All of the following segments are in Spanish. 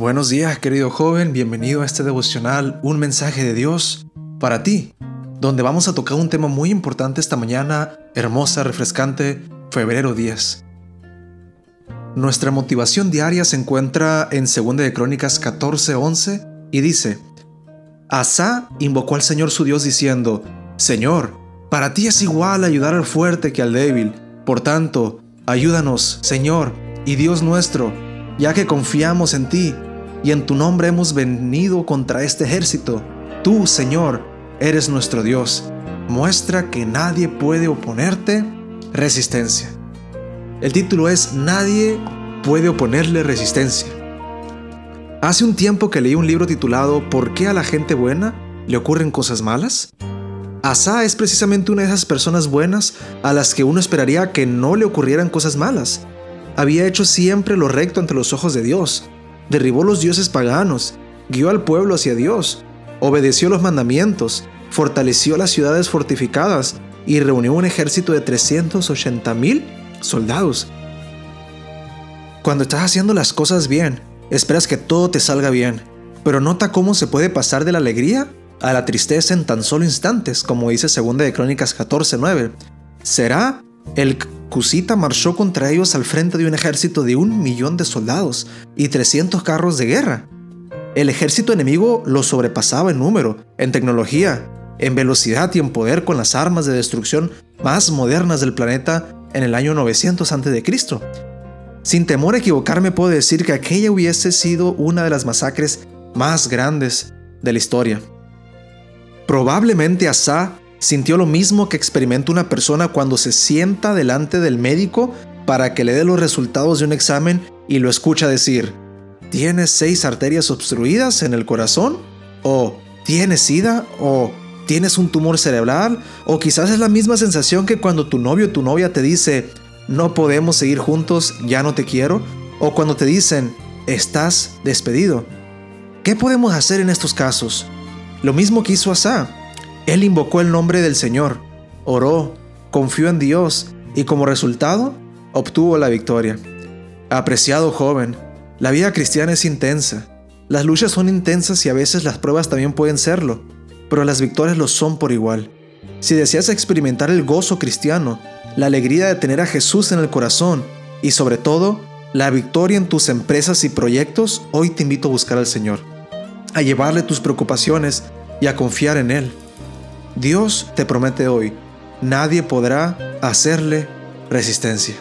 Buenos días, querido joven, bienvenido a este devocional, un mensaje de Dios para ti, donde vamos a tocar un tema muy importante esta mañana, hermosa, refrescante, febrero 10. Nuestra motivación diaria se encuentra en 2 de Crónicas 14:11 y dice: Asa invocó al Señor su Dios diciendo: Señor, para ti es igual ayudar al fuerte que al débil. Por tanto, ayúdanos, Señor y Dios nuestro, ya que confiamos en ti y en tu nombre hemos venido contra este ejército. Tú, Señor, eres nuestro Dios. Muestra que nadie puede oponerte resistencia. El título es Nadie puede oponerle resistencia. Hace un tiempo que leí un libro titulado ¿Por qué a la gente buena le ocurren cosas malas? Asa es precisamente una de esas personas buenas a las que uno esperaría que no le ocurrieran cosas malas. Había hecho siempre lo recto ante los ojos de Dios, derribó los dioses paganos, guió al pueblo hacia Dios, obedeció los mandamientos, fortaleció las ciudades fortificadas y reunió un ejército de 380 mil soldados. Cuando estás haciendo las cosas bien, esperas que todo te salga bien, pero nota cómo se puede pasar de la alegría a la tristeza en tan solo instantes, como dice 2 de Crónicas 14:9. Será el Cusita marchó contra ellos al frente de un ejército de un millón de soldados y 300 carros de guerra. El ejército enemigo lo sobrepasaba en número, en tecnología, en velocidad y en poder con las armas de destrucción más modernas del planeta en el año 900 a.C. Sin temor a equivocarme puedo decir que aquella hubiese sido una de las masacres más grandes de la historia. Probablemente Asa sintió lo mismo que experimenta una persona cuando se sienta delante del médico para que le dé los resultados de un examen y lo escucha decir, ¿tienes seis arterias obstruidas en el corazón? ¿O tienes sida? ¿O tienes un tumor cerebral? ¿O quizás es la misma sensación que cuando tu novio o tu novia te dice, no podemos seguir juntos, ya no te quiero? ¿O cuando te dicen, estás despedido? ¿Qué podemos hacer en estos casos? Lo mismo que hizo Asa. Él invocó el nombre del Señor, oró, confió en Dios y como resultado obtuvo la victoria. Apreciado joven, la vida cristiana es intensa. Las luchas son intensas y a veces las pruebas también pueden serlo, pero las victorias lo son por igual. Si deseas experimentar el gozo cristiano, la alegría de tener a Jesús en el corazón y sobre todo la victoria en tus empresas y proyectos, hoy te invito a buscar al Señor a llevarle tus preocupaciones y a confiar en Él. Dios te promete hoy, nadie podrá hacerle resistencia.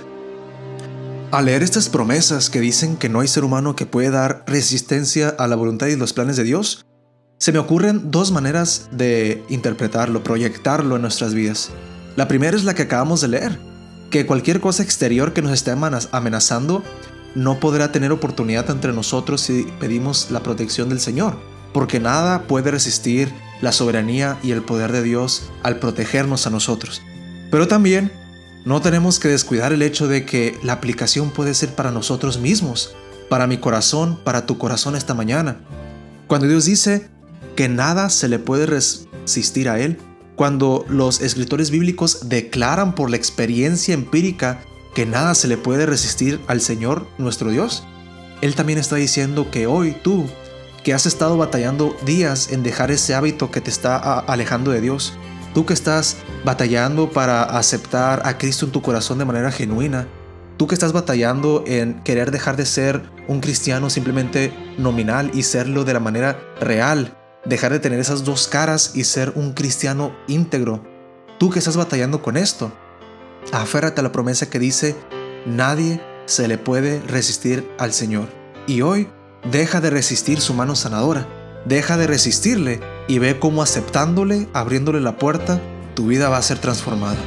Al leer estas promesas que dicen que no hay ser humano que puede dar resistencia a la voluntad y los planes de Dios, se me ocurren dos maneras de interpretarlo, proyectarlo en nuestras vidas. La primera es la que acabamos de leer, que cualquier cosa exterior que nos esté amenazando no podrá tener oportunidad entre nosotros si pedimos la protección del Señor, porque nada puede resistir la soberanía y el poder de Dios al protegernos a nosotros. Pero también no tenemos que descuidar el hecho de que la aplicación puede ser para nosotros mismos, para mi corazón, para tu corazón esta mañana. Cuando Dios dice que nada se le puede resistir a Él, cuando los escritores bíblicos declaran por la experiencia empírica que nada se le puede resistir al Señor nuestro Dios, Él también está diciendo que hoy tú, que has estado batallando días en dejar ese hábito que te está alejando de Dios, tú que estás batallando para aceptar a Cristo en tu corazón de manera genuina, tú que estás batallando en querer dejar de ser un cristiano simplemente nominal y serlo de la manera real, dejar de tener esas dos caras y ser un cristiano íntegro, tú que estás batallando con esto, Aférrate a la promesa que dice, nadie se le puede resistir al Señor. Y hoy, deja de resistir su mano sanadora. Deja de resistirle y ve cómo aceptándole, abriéndole la puerta, tu vida va a ser transformada.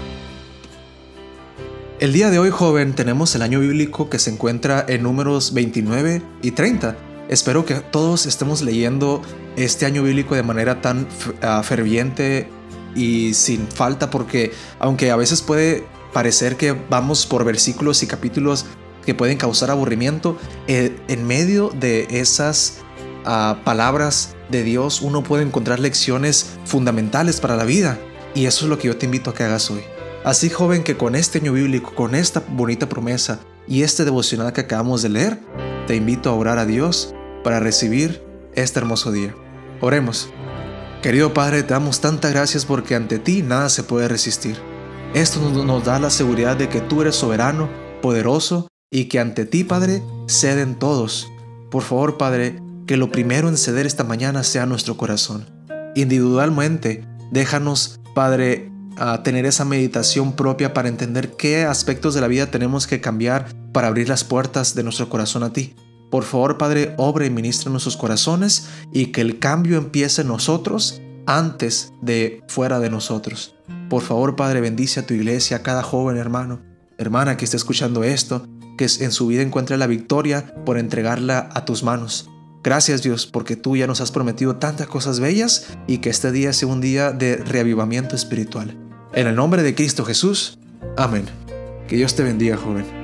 El día de hoy, joven, tenemos el año bíblico que se encuentra en números 29 y 30. Espero que todos estemos leyendo este año bíblico de manera tan ah, ferviente y sin falta, porque aunque a veces puede parecer que vamos por versículos y capítulos que pueden causar aburrimiento, eh, en medio de esas ah, palabras de Dios uno puede encontrar lecciones fundamentales para la vida. Y eso es lo que yo te invito a que hagas hoy. Así joven que con este año bíblico, con esta bonita promesa y este devocional que acabamos de leer, te invito a orar a Dios para recibir este hermoso día. Oremos. Querido Padre, te damos tantas gracias porque ante ti nada se puede resistir. Esto nos da la seguridad de que tú eres soberano, poderoso y que ante ti, Padre, ceden todos. Por favor, Padre, que lo primero en ceder esta mañana sea nuestro corazón. Individualmente, déjanos, Padre, a tener esa meditación propia para entender qué aspectos de la vida tenemos que cambiar para abrir las puertas de nuestro corazón a ti. Por favor, Padre, obra y ministra nuestros corazones y que el cambio empiece en nosotros antes de fuera de nosotros. Por favor, Padre, bendice a tu iglesia, a cada joven hermano, hermana que esté escuchando esto, que en su vida encuentre la victoria por entregarla a tus manos. Gracias Dios porque tú ya nos has prometido tantas cosas bellas y que este día sea un día de reavivamiento espiritual. En el nombre de Cristo Jesús. Amén. Que Dios te bendiga, joven.